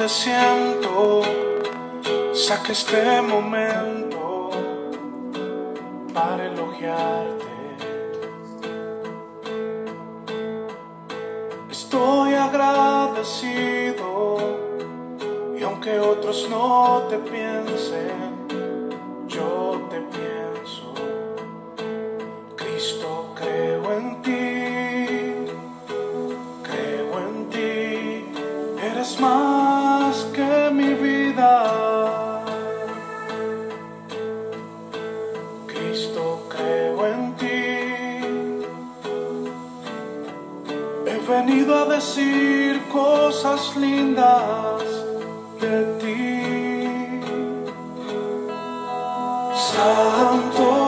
te siento. Saca este momento para elogiarte. Estoy agradecido y aunque otros no te piensen, cosas lindas de ti. Santo,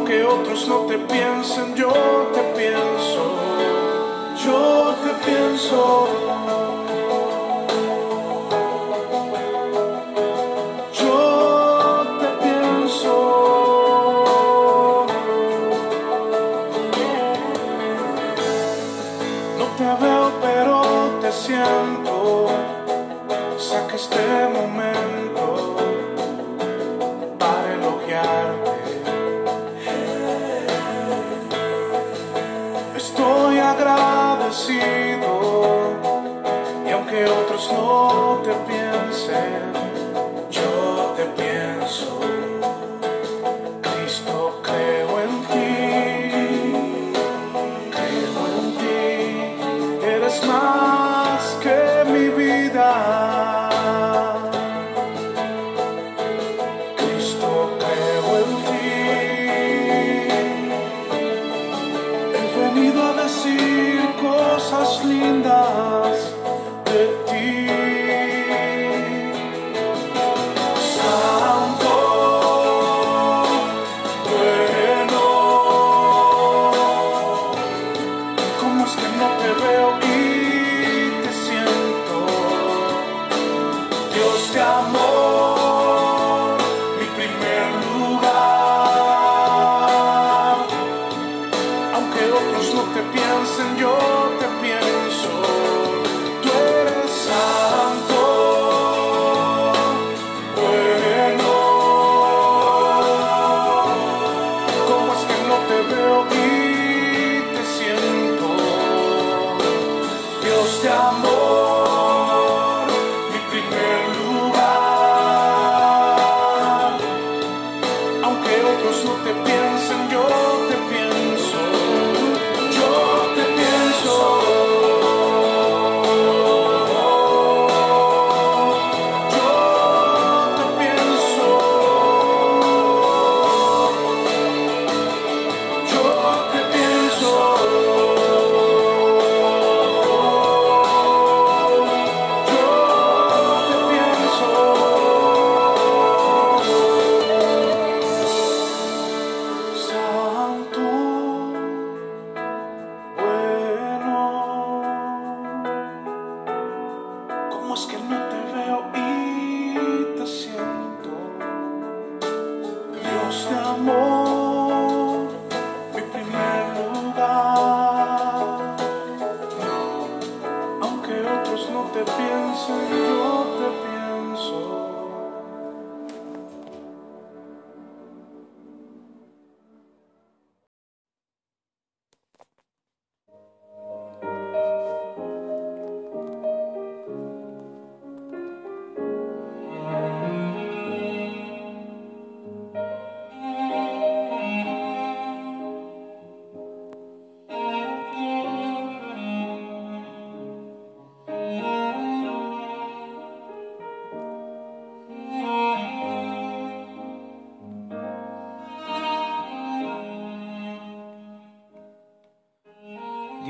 Aunque otros no te piensen, yo te pienso, yo te pienso. Yo te pienso. No te veo, pero te siento. Saca este momento ¿cómo es que no te veo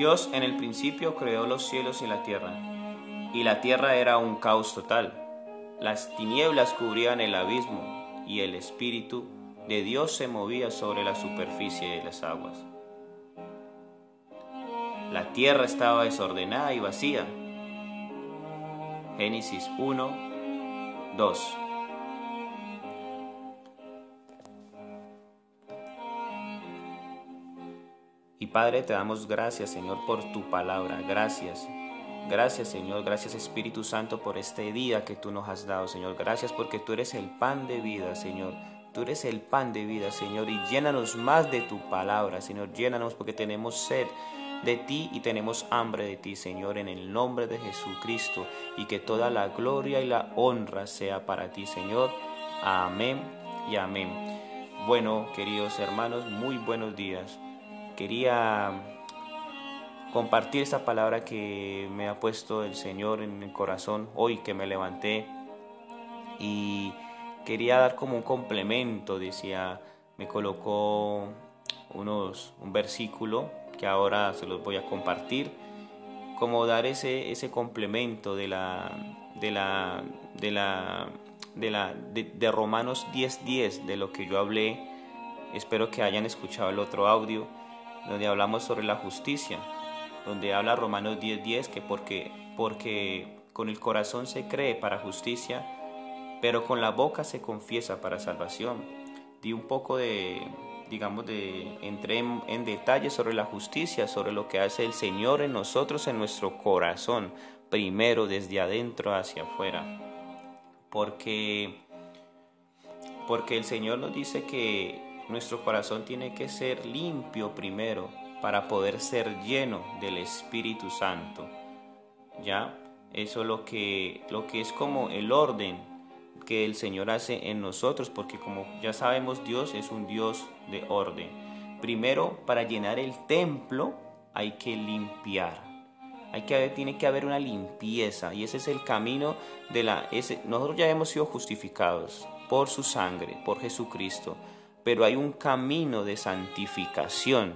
Dios en el principio creó los cielos y la tierra, y la tierra era un caos total. Las tinieblas cubrían el abismo, y el Espíritu de Dios se movía sobre la superficie de las aguas. la tierra estaba desordenada y vacía. Génesis 1, 2. Y Padre, te damos gracias, Señor, por tu palabra. Gracias. Gracias, Señor. Gracias, Espíritu Santo, por este día que tú nos has dado, Señor. Gracias porque tú eres el pan de vida, Señor. Tú eres el pan de vida, Señor. Y llénanos más de tu palabra, Señor. Llénanos porque tenemos sed de ti y tenemos hambre de ti, Señor, en el nombre de Jesucristo. Y que toda la gloria y la honra sea para ti, Señor. Amén y amén. Bueno, queridos hermanos, muy buenos días quería compartir esta palabra que me ha puesto el Señor en el corazón hoy que me levanté. Y quería dar como un complemento, decía, me colocó unos, un versículo que ahora se los voy a compartir, como dar ese, ese complemento de la, de la, de la, de la, de, Romanos 10.10, de lo que yo hablé, espero que hayan escuchado el otro audio, donde hablamos sobre la justicia, donde habla Romanos 10:10 que porque, porque con el corazón se cree para justicia, pero con la boca se confiesa para salvación. Di un poco de, digamos, de, entré en, en detalle sobre la justicia, sobre lo que hace el Señor en nosotros, en nuestro corazón, primero desde adentro hacia afuera. Porque, porque el Señor nos dice que nuestro corazón tiene que ser limpio primero para poder ser lleno del Espíritu Santo. ¿Ya? Eso es lo que, lo que es como el orden que el Señor hace en nosotros, porque como ya sabemos, Dios es un Dios de orden. Primero, para llenar el templo hay que limpiar. Hay que tiene que haber una limpieza y ese es el camino de la... Nosotros ya hemos sido justificados por su sangre, por Jesucristo pero hay un camino de santificación.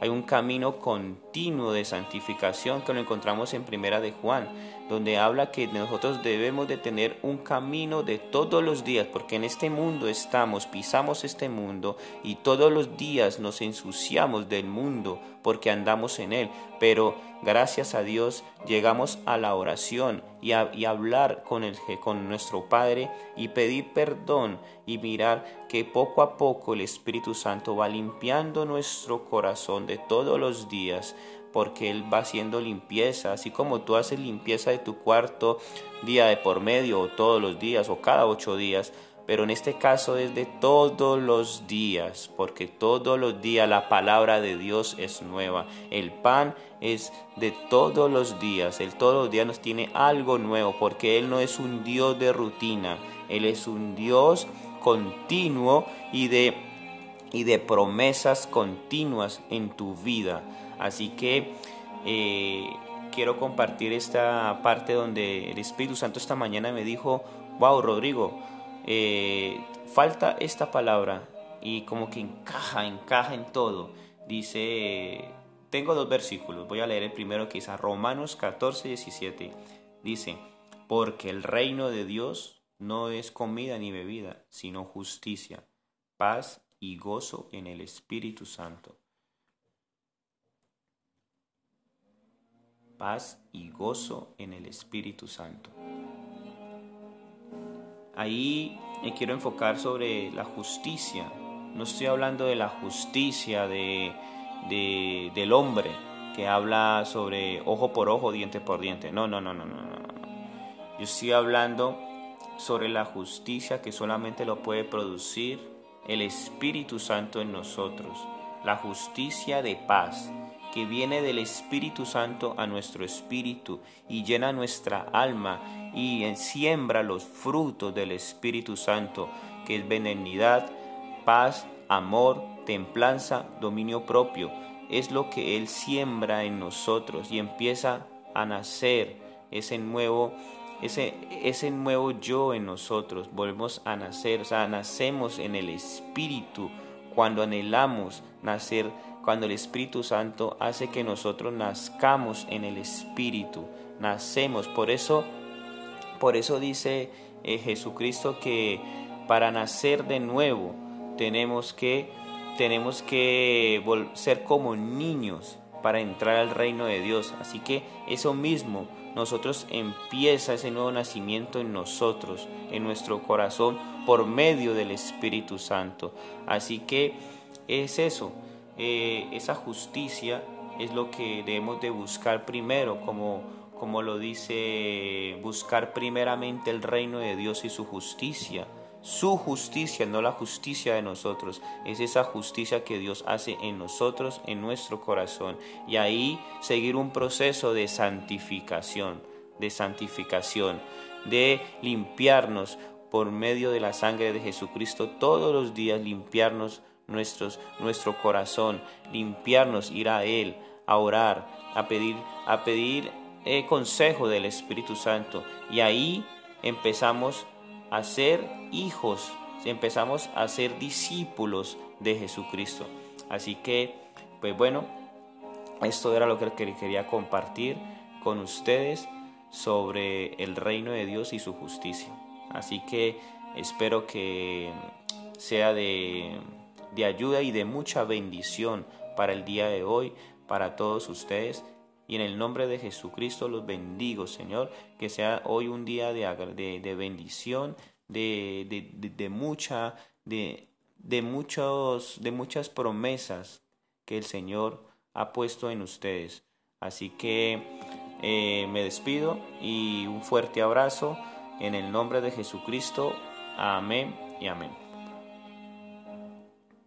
Hay un camino continuo de santificación que lo encontramos en Primera de Juan, donde habla que nosotros debemos de tener un camino de todos los días, porque en este mundo estamos, pisamos este mundo y todos los días nos ensuciamos del mundo porque andamos en él, pero gracias a Dios llegamos a la oración y a hablar con, el, con nuestro Padre y pedir perdón y mirar que poco a poco el Espíritu Santo va limpiando nuestro corazón de todos los días porque Él va haciendo limpieza, así como tú haces limpieza de tu cuarto día de por medio o todos los días o cada ocho días, pero en este caso es de todos los días, porque todos los días la palabra de Dios es nueva. El pan es de todos los días, Él todos los días nos tiene algo nuevo, porque Él no es un Dios de rutina, Él es un Dios continuo y de, y de promesas continuas en tu vida. Así que eh, quiero compartir esta parte donde el Espíritu Santo esta mañana me dijo, wow, Rodrigo, eh, falta esta palabra y como que encaja, encaja en todo. Dice, tengo dos versículos, voy a leer el primero que dice Romanos 14, 17. Dice, porque el reino de Dios no es comida ni bebida, sino justicia, paz y gozo en el Espíritu Santo. Paz y gozo en el Espíritu Santo. Ahí me quiero enfocar sobre la justicia. No estoy hablando de la justicia de, del hombre que habla sobre ojo por ojo, diente por diente. No, no, no, no, no, no. Yo estoy hablando sobre la justicia que solamente lo puede producir el Espíritu Santo en nosotros. La justicia de paz que viene del Espíritu Santo a nuestro espíritu y llena nuestra alma y siembra los frutos del Espíritu Santo, que es benignidad, paz, amor, templanza, dominio propio. Es lo que Él siembra en nosotros y empieza a nacer ese nuevo ese, ese nuevo yo en nosotros, volvemos a nacer, o sea, nacemos en el Espíritu cuando anhelamos nacer cuando el Espíritu Santo hace que nosotros nazcamos en el Espíritu, nacemos. Por eso, por eso dice eh, Jesucristo que para nacer de nuevo tenemos que, tenemos que ser como niños para entrar al reino de Dios. Así que eso mismo, nosotros empieza ese nuevo nacimiento en nosotros, en nuestro corazón, por medio del Espíritu Santo. Así que es eso, eh, esa justicia es lo que debemos de buscar primero, como, como lo dice, buscar primeramente el reino de Dios y su justicia su justicia, no la justicia de nosotros. Es esa justicia que Dios hace en nosotros, en nuestro corazón. Y ahí seguir un proceso de santificación, de santificación, de limpiarnos por medio de la sangre de Jesucristo todos los días, limpiarnos nuestros, nuestro corazón, limpiarnos, ir a Él, a orar, a pedir, a pedir eh, consejo del Espíritu Santo. Y ahí empezamos a ser hijos, empezamos a ser discípulos de Jesucristo. Así que, pues bueno, esto era lo que quería compartir con ustedes sobre el reino de Dios y su justicia. Así que espero que sea de, de ayuda y de mucha bendición para el día de hoy, para todos ustedes. Y en el nombre de Jesucristo los bendigo, Señor, que sea hoy un día de, de, bendición, de, de, mucha, de, de, muchos, de muchas promesas que el Señor ha puesto en ustedes. Así que eh, me despido y un fuerte abrazo en el nombre de Jesucristo. Amén y amén.